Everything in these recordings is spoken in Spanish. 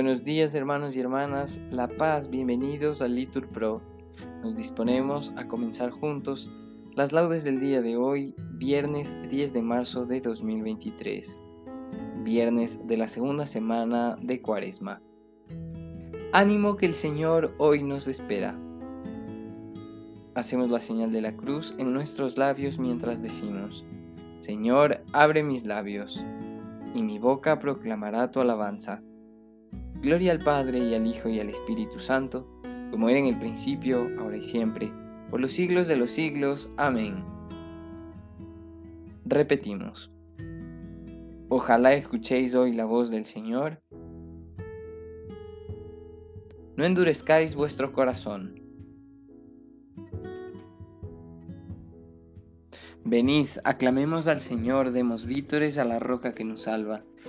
Buenos días hermanos y hermanas, La Paz, bienvenidos a Litur Pro. Nos disponemos a comenzar juntos las laudes del día de hoy, viernes 10 de marzo de 2023, viernes de la segunda semana de Cuaresma. Ánimo que el Señor hoy nos espera. Hacemos la señal de la cruz en nuestros labios mientras decimos, Señor, abre mis labios, y mi boca proclamará tu alabanza. Gloria al Padre y al Hijo y al Espíritu Santo, como era en el principio, ahora y siempre, por los siglos de los siglos. Amén. Repetimos. Ojalá escuchéis hoy la voz del Señor. No endurezcáis vuestro corazón. Venid, aclamemos al Señor, demos vítores a la roca que nos salva.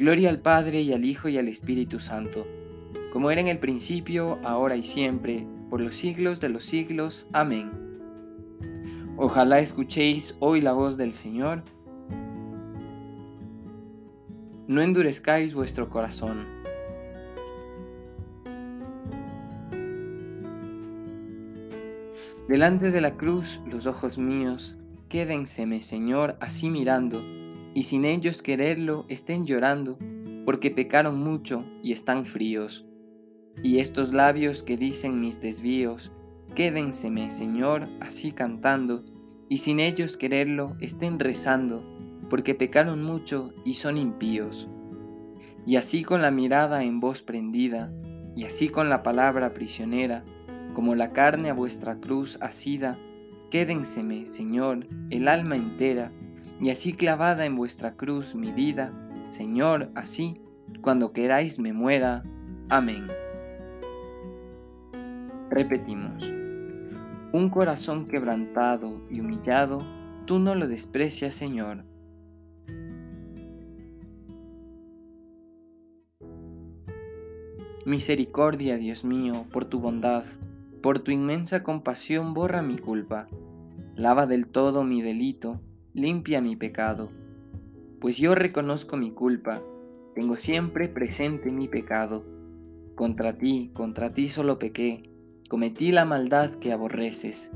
Gloria al Padre y al Hijo y al Espíritu Santo, como era en el principio, ahora y siempre, por los siglos de los siglos. Amén. Ojalá escuchéis hoy la voz del Señor. No endurezcáis vuestro corazón. Delante de la cruz los ojos míos Quédenseme, Señor, así mirando, y sin ellos quererlo estén llorando, porque pecaron mucho y están fríos. Y estos labios que dicen mis desvíos, quédenseme, Señor, así cantando, y sin ellos quererlo estén rezando, porque pecaron mucho y son impíos. Y así con la mirada en voz prendida, y así con la palabra prisionera, como la carne a vuestra cruz asida, Quédenseme, Señor, el alma entera, y así clavada en vuestra cruz mi vida, Señor, así, cuando queráis me muera. Amén. Repetimos, un corazón quebrantado y humillado, tú no lo desprecias, Señor. Misericordia, Dios mío, por tu bondad, por tu inmensa compasión borra mi culpa, lava del todo mi delito, limpia mi pecado. Pues yo reconozco mi culpa, tengo siempre presente mi pecado. Contra ti, contra ti solo pequé, cometí la maldad que aborreces.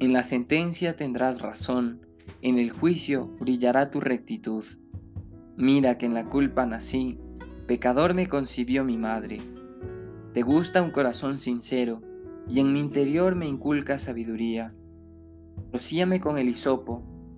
En la sentencia tendrás razón, en el juicio brillará tu rectitud. Mira que en la culpa nací, pecador me concibió mi madre. Te gusta un corazón sincero, y en mi interior me inculca sabiduría. Rocíame con el hisopo,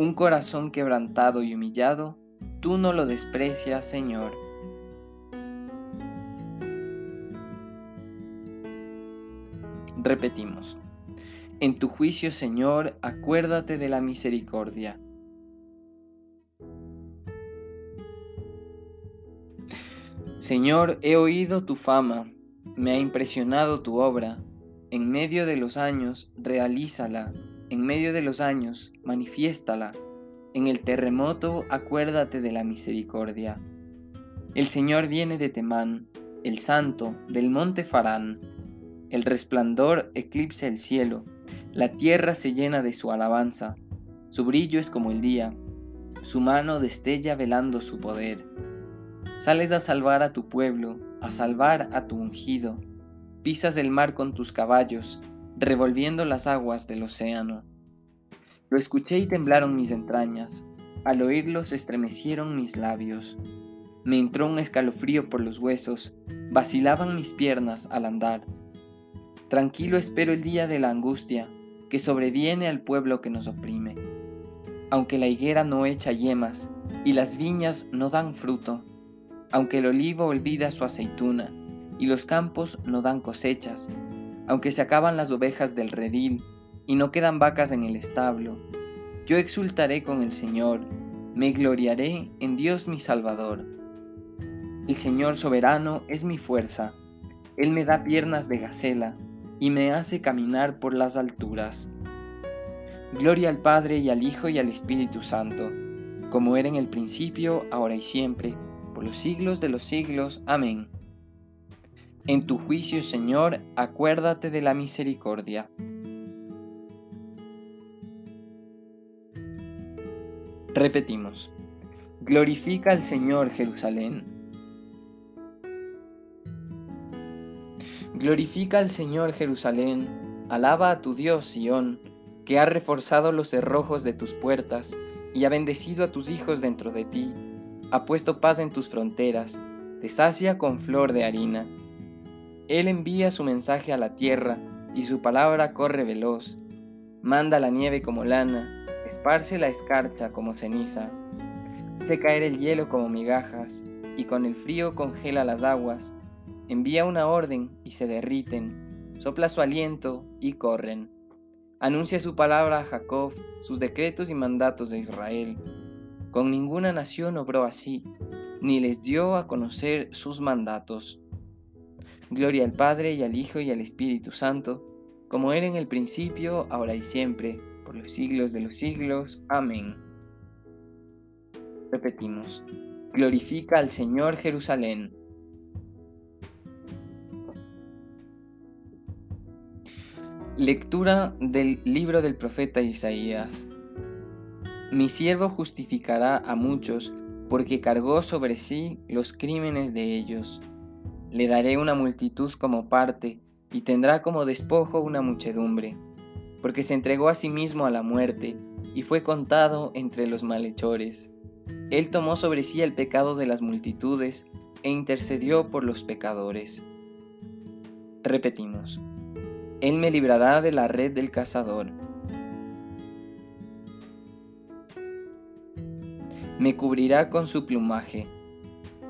Un corazón quebrantado y humillado, tú no lo desprecias, Señor. Repetimos. En tu juicio, Señor, acuérdate de la misericordia. Señor, he oído tu fama, me ha impresionado tu obra. En medio de los años, realízala. En medio de los años, manifiéstala. En el terremoto, acuérdate de la misericordia. El Señor viene de Temán, el Santo, del monte Farán. El resplandor eclipsa el cielo, la tierra se llena de su alabanza. Su brillo es como el día, su mano destella velando su poder. Sales a salvar a tu pueblo, a salvar a tu ungido. Pisas el mar con tus caballos, revolviendo las aguas del océano. Lo escuché y temblaron mis entrañas, al oírlo se estremecieron mis labios. Me entró un escalofrío por los huesos, vacilaban mis piernas al andar. Tranquilo espero el día de la angustia que sobreviene al pueblo que nos oprime. Aunque la higuera no echa yemas y las viñas no dan fruto, aunque el olivo olvida su aceituna y los campos no dan cosechas, aunque se acaban las ovejas del redil y no quedan vacas en el establo, yo exultaré con el Señor, me gloriaré en Dios mi Salvador. El Señor soberano es mi fuerza, Él me da piernas de gacela y me hace caminar por las alturas. Gloria al Padre y al Hijo y al Espíritu Santo, como era en el principio, ahora y siempre, por los siglos de los siglos. Amén. En tu juicio, Señor, acuérdate de la misericordia. Repetimos. Glorifica al Señor Jerusalén. Glorifica al Señor Jerusalén, alaba a tu Dios Sión, que ha reforzado los cerrojos de tus puertas y ha bendecido a tus hijos dentro de ti ha puesto paz en tus fronteras, te sacia con flor de harina. Él envía su mensaje a la tierra, y su palabra corre veloz. Manda la nieve como lana, esparce la escarcha como ceniza. Hace caer el hielo como migajas, y con el frío congela las aguas. Envía una orden y se derriten, sopla su aliento y corren. Anuncia su palabra a Jacob, sus decretos y mandatos de Israel con ninguna nación obró así, ni les dio a conocer sus mandatos. Gloria al Padre y al Hijo y al Espíritu Santo, como era en el principio, ahora y siempre, por los siglos de los siglos. Amén. Repetimos, glorifica al Señor Jerusalén. Lectura del libro del profeta Isaías. Mi siervo justificará a muchos, porque cargó sobre sí los crímenes de ellos. Le daré una multitud como parte, y tendrá como despojo una muchedumbre, porque se entregó a sí mismo a la muerte, y fue contado entre los malhechores. Él tomó sobre sí el pecado de las multitudes, e intercedió por los pecadores. Repetimos. Él me librará de la red del cazador me cubrirá con su plumaje.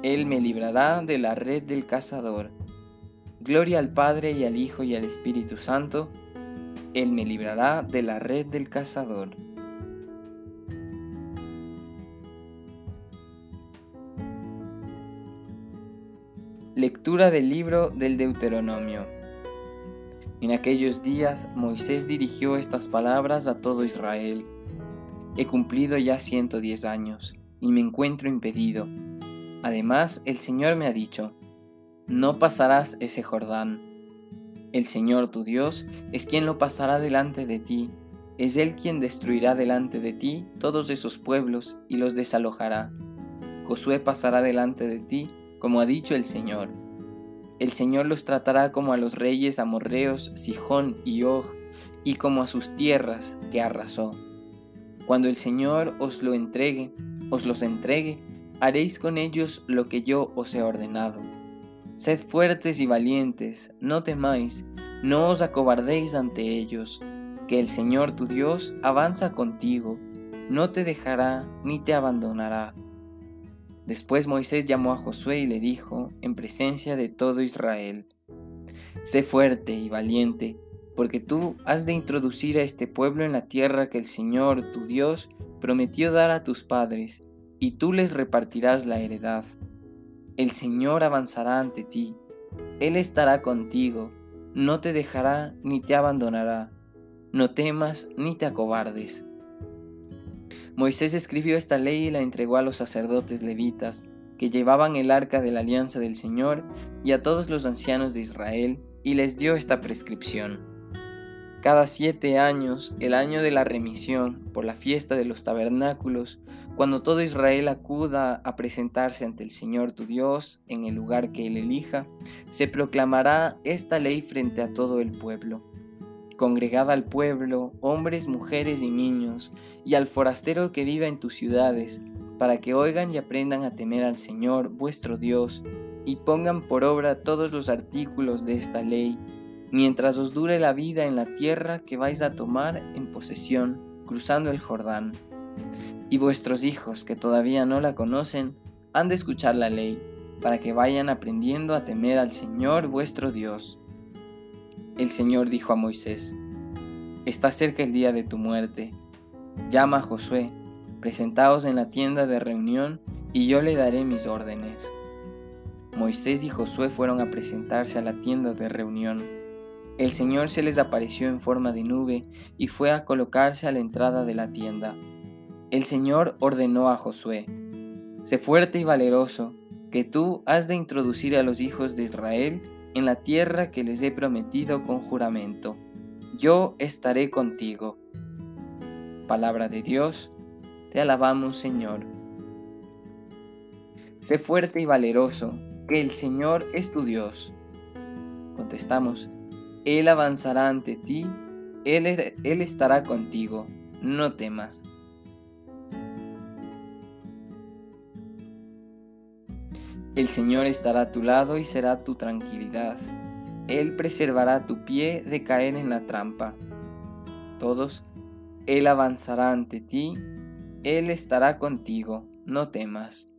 Él me librará de la red del cazador. Gloria al Padre y al Hijo y al Espíritu Santo. Él me librará de la red del cazador. Lectura del libro del Deuteronomio. En aquellos días Moisés dirigió estas palabras a todo Israel. He cumplido ya 110 años y me encuentro impedido. Además, el Señor me ha dicho, no pasarás ese Jordán. El Señor tu Dios es quien lo pasará delante de ti, es Él quien destruirá delante de ti todos esos pueblos y los desalojará. Josué pasará delante de ti, como ha dicho el Señor. El Señor los tratará como a los reyes amorreos Sijón y Og, y como a sus tierras que arrasó. Cuando el Señor os lo entregue, os los entregue, haréis con ellos lo que yo os he ordenado. Sed fuertes y valientes, no temáis, no os acobardéis ante ellos, que el Señor tu Dios avanza contigo, no te dejará ni te abandonará. Después Moisés llamó a Josué y le dijo, en presencia de todo Israel, Sé fuerte y valiente, porque tú has de introducir a este pueblo en la tierra que el Señor, tu Dios, prometió dar a tus padres, y tú les repartirás la heredad. El Señor avanzará ante ti, Él estará contigo, no te dejará ni te abandonará, no temas ni te acobardes. Moisés escribió esta ley y la entregó a los sacerdotes levitas, que llevaban el arca de la alianza del Señor, y a todos los ancianos de Israel, y les dio esta prescripción. Cada siete años, el año de la remisión, por la fiesta de los tabernáculos, cuando todo Israel acuda a presentarse ante el Señor tu Dios en el lugar que él elija, se proclamará esta ley frente a todo el pueblo. Congregad al pueblo, hombres, mujeres y niños, y al forastero que viva en tus ciudades, para que oigan y aprendan a temer al Señor vuestro Dios, y pongan por obra todos los artículos de esta ley mientras os dure la vida en la tierra que vais a tomar en posesión cruzando el Jordán. Y vuestros hijos que todavía no la conocen han de escuchar la ley, para que vayan aprendiendo a temer al Señor vuestro Dios. El Señor dijo a Moisés, Está cerca el día de tu muerte. Llama a Josué, presentaos en la tienda de reunión, y yo le daré mis órdenes. Moisés y Josué fueron a presentarse a la tienda de reunión el Señor se les apareció en forma de nube y fue a colocarse a la entrada de la tienda. El Señor ordenó a Josué, Sé fuerte y valeroso, que tú has de introducir a los hijos de Israel en la tierra que les he prometido con juramento. Yo estaré contigo. Palabra de Dios, te alabamos Señor. Sé fuerte y valeroso, que el Señor es tu Dios. Contestamos, él avanzará ante ti, Él, Él estará contigo, no temas. El Señor estará a tu lado y será tu tranquilidad. Él preservará tu pie de caer en la trampa. Todos, Él avanzará ante ti, Él estará contigo, no temas.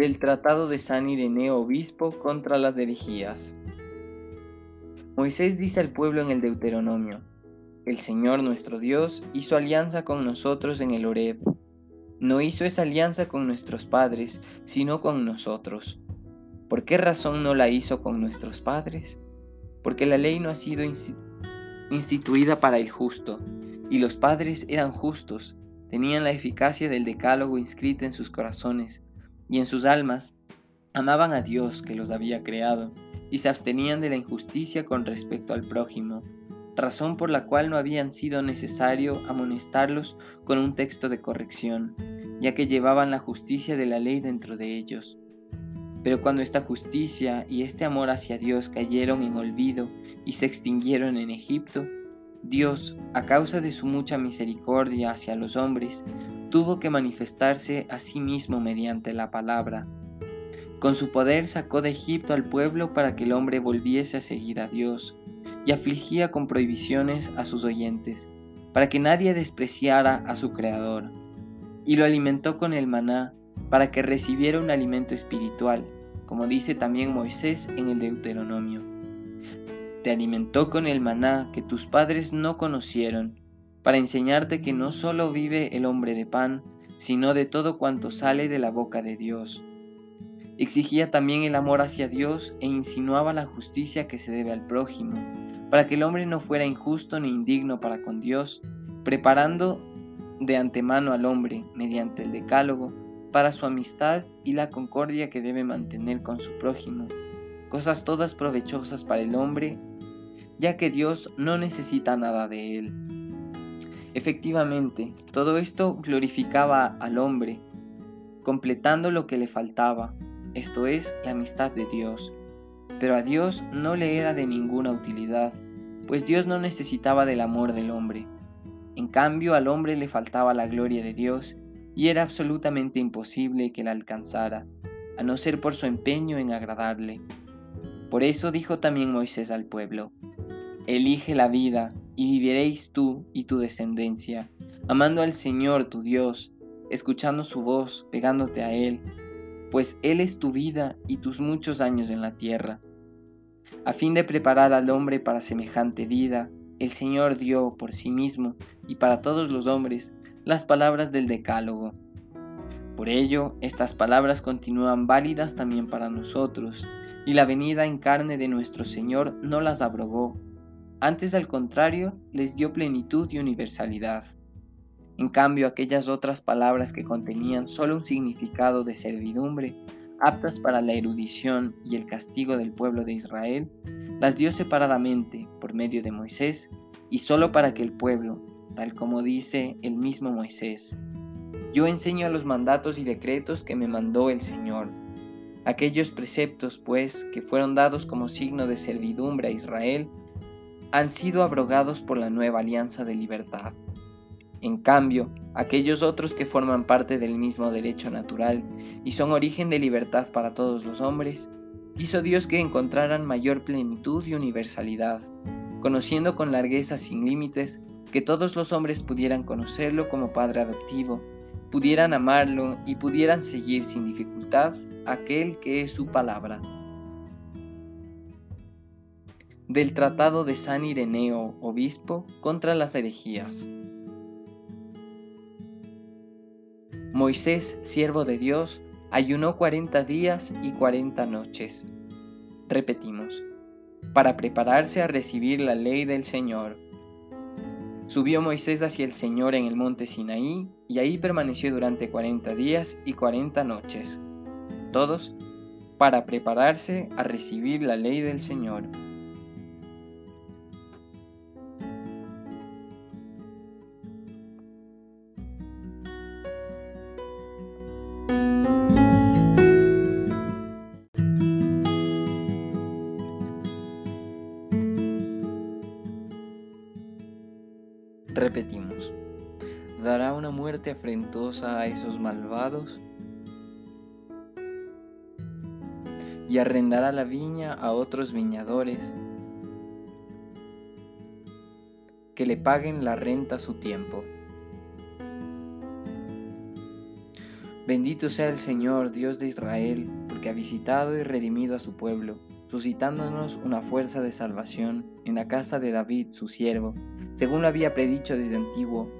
Del Tratado de San Ireneo Obispo contra las herejías. Moisés dice al pueblo en el Deuteronomio, El Señor nuestro Dios hizo alianza con nosotros en el Horeb. No hizo esa alianza con nuestros padres, sino con nosotros. ¿Por qué razón no la hizo con nuestros padres? Porque la ley no ha sido instituida para el justo, y los padres eran justos, tenían la eficacia del decálogo inscrita en sus corazones, y en sus almas amaban a Dios que los había creado y se abstenían de la injusticia con respecto al prójimo, razón por la cual no habían sido necesario amonestarlos con un texto de corrección, ya que llevaban la justicia de la ley dentro de ellos. Pero cuando esta justicia y este amor hacia Dios cayeron en olvido y se extinguieron en Egipto, Dios, a causa de su mucha misericordia hacia los hombres, tuvo que manifestarse a sí mismo mediante la palabra. Con su poder sacó de Egipto al pueblo para que el hombre volviese a seguir a Dios, y afligía con prohibiciones a sus oyentes, para que nadie despreciara a su Creador. Y lo alimentó con el maná, para que recibiera un alimento espiritual, como dice también Moisés en el Deuteronomio. Te alimentó con el maná que tus padres no conocieron, para enseñarte que no solo vive el hombre de pan, sino de todo cuanto sale de la boca de Dios. Exigía también el amor hacia Dios e insinuaba la justicia que se debe al prójimo, para que el hombre no fuera injusto ni indigno para con Dios, preparando de antemano al hombre, mediante el decálogo, para su amistad y la concordia que debe mantener con su prójimo, cosas todas provechosas para el hombre ya que Dios no necesita nada de él. Efectivamente, todo esto glorificaba al hombre, completando lo que le faltaba, esto es, la amistad de Dios. Pero a Dios no le era de ninguna utilidad, pues Dios no necesitaba del amor del hombre. En cambio, al hombre le faltaba la gloria de Dios y era absolutamente imposible que la alcanzara, a no ser por su empeño en agradarle. Por eso dijo también Moisés al pueblo, Elige la vida y viviréis tú y tu descendencia, amando al Señor tu Dios, escuchando su voz, pegándote a Él, pues Él es tu vida y tus muchos años en la tierra. A fin de preparar al hombre para semejante vida, el Señor dio por sí mismo y para todos los hombres las palabras del Decálogo. Por ello, estas palabras continúan válidas también para nosotros, y la venida en carne de nuestro Señor no las abrogó, antes al contrario, les dio plenitud y universalidad. En cambio, aquellas otras palabras que contenían solo un significado de servidumbre, aptas para la erudición y el castigo del pueblo de Israel, las dio separadamente por medio de Moisés y solo para que el pueblo, tal como dice el mismo Moisés, yo enseño a los mandatos y decretos que me mandó el Señor. Aquellos preceptos, pues, que fueron dados como signo de servidumbre a Israel, han sido abrogados por la nueva alianza de libertad. En cambio, aquellos otros que forman parte del mismo derecho natural y son origen de libertad para todos los hombres, quiso Dios que encontraran mayor plenitud y universalidad, conociendo con largueza sin límites que todos los hombres pudieran conocerlo como Padre adoptivo, pudieran amarlo y pudieran seguir sin dificultad aquel que es su palabra del Tratado de San Ireneo, obispo, contra las herejías. Moisés, siervo de Dios, ayunó cuarenta días y cuarenta noches. Repetimos, para prepararse a recibir la ley del Señor. Subió Moisés hacia el Señor en el monte Sinaí, y ahí permaneció durante cuarenta días y cuarenta noches. Todos para prepararse a recibir la ley del Señor. A esos malvados? Y arrendará la viña a otros viñadores que le paguen la renta a su tiempo. Bendito sea el Señor, Dios de Israel, porque ha visitado y redimido a su pueblo, suscitándonos una fuerza de salvación en la casa de David, su siervo, según lo había predicho desde antiguo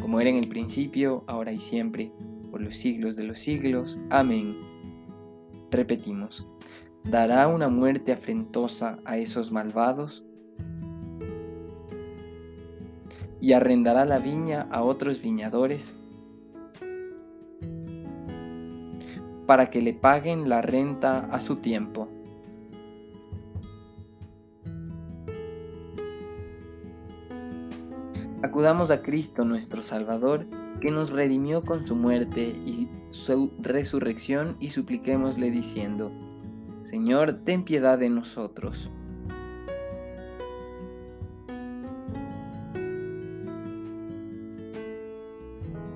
como era en el principio, ahora y siempre, por los siglos de los siglos. Amén. Repetimos, ¿dará una muerte afrentosa a esos malvados? ¿Y arrendará la viña a otros viñadores? para que le paguen la renta a su tiempo. Acudamos a Cristo nuestro Salvador, que nos redimió con su muerte y su resurrección, y supliquémosle diciendo, Señor, ten piedad de nosotros.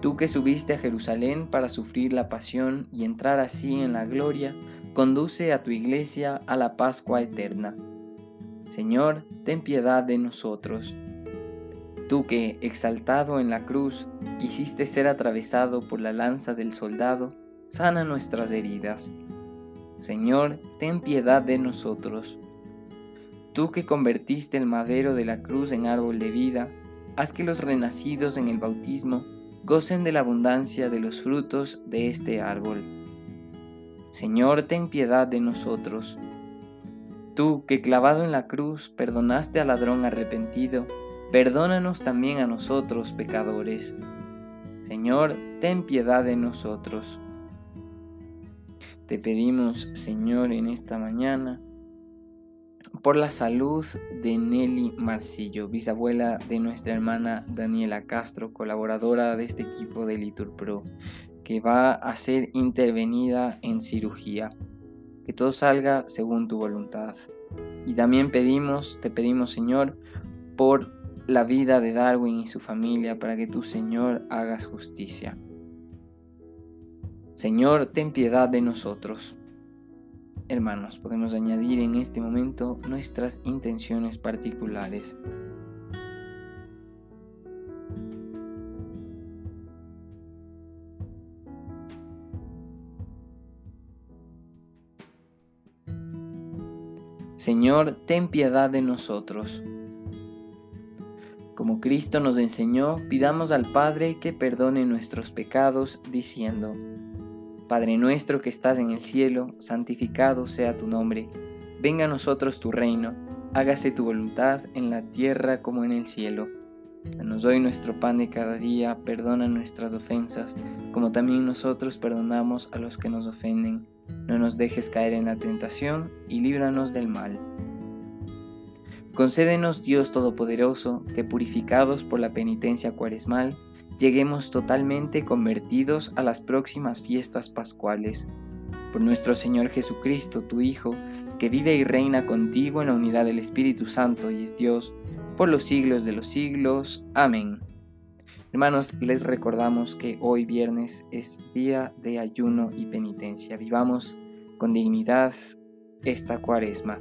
Tú que subiste a Jerusalén para sufrir la pasión y entrar así en la gloria, conduce a tu iglesia a la Pascua eterna. Señor, ten piedad de nosotros. Tú que, exaltado en la cruz, quisiste ser atravesado por la lanza del soldado, sana nuestras heridas. Señor, ten piedad de nosotros. Tú que convertiste el madero de la cruz en árbol de vida, haz que los renacidos en el bautismo gocen de la abundancia de los frutos de este árbol. Señor, ten piedad de nosotros. Tú que clavado en la cruz perdonaste al ladrón arrepentido, perdónanos también a nosotros pecadores. Señor, ten piedad de nosotros. Te pedimos, Señor, en esta mañana, por la salud de Nelly Marcillo, bisabuela de nuestra hermana Daniela Castro, colaboradora de este equipo de Litur Pro, que va a ser intervenida en cirugía. Que todo salga según tu voluntad. Y también pedimos, te pedimos Señor, por la vida de Darwin y su familia, para que tu Señor hagas justicia. Señor, ten piedad de nosotros. Hermanos, podemos añadir en este momento nuestras intenciones particulares. Señor, ten piedad de nosotros. Cristo nos enseñó, pidamos al Padre que perdone nuestros pecados, diciendo, Padre nuestro que estás en el cielo, santificado sea tu nombre, venga a nosotros tu reino, hágase tu voluntad en la tierra como en el cielo. Danos hoy nuestro pan de cada día, perdona nuestras ofensas, como también nosotros perdonamos a los que nos ofenden. No nos dejes caer en la tentación y líbranos del mal. Concédenos, Dios Todopoderoso, que purificados por la penitencia cuaresmal, lleguemos totalmente convertidos a las próximas fiestas pascuales. Por nuestro Señor Jesucristo, tu Hijo, que vive y reina contigo en la unidad del Espíritu Santo y es Dios, por los siglos de los siglos. Amén. Hermanos, les recordamos que hoy viernes es día de ayuno y penitencia. Vivamos con dignidad esta cuaresma.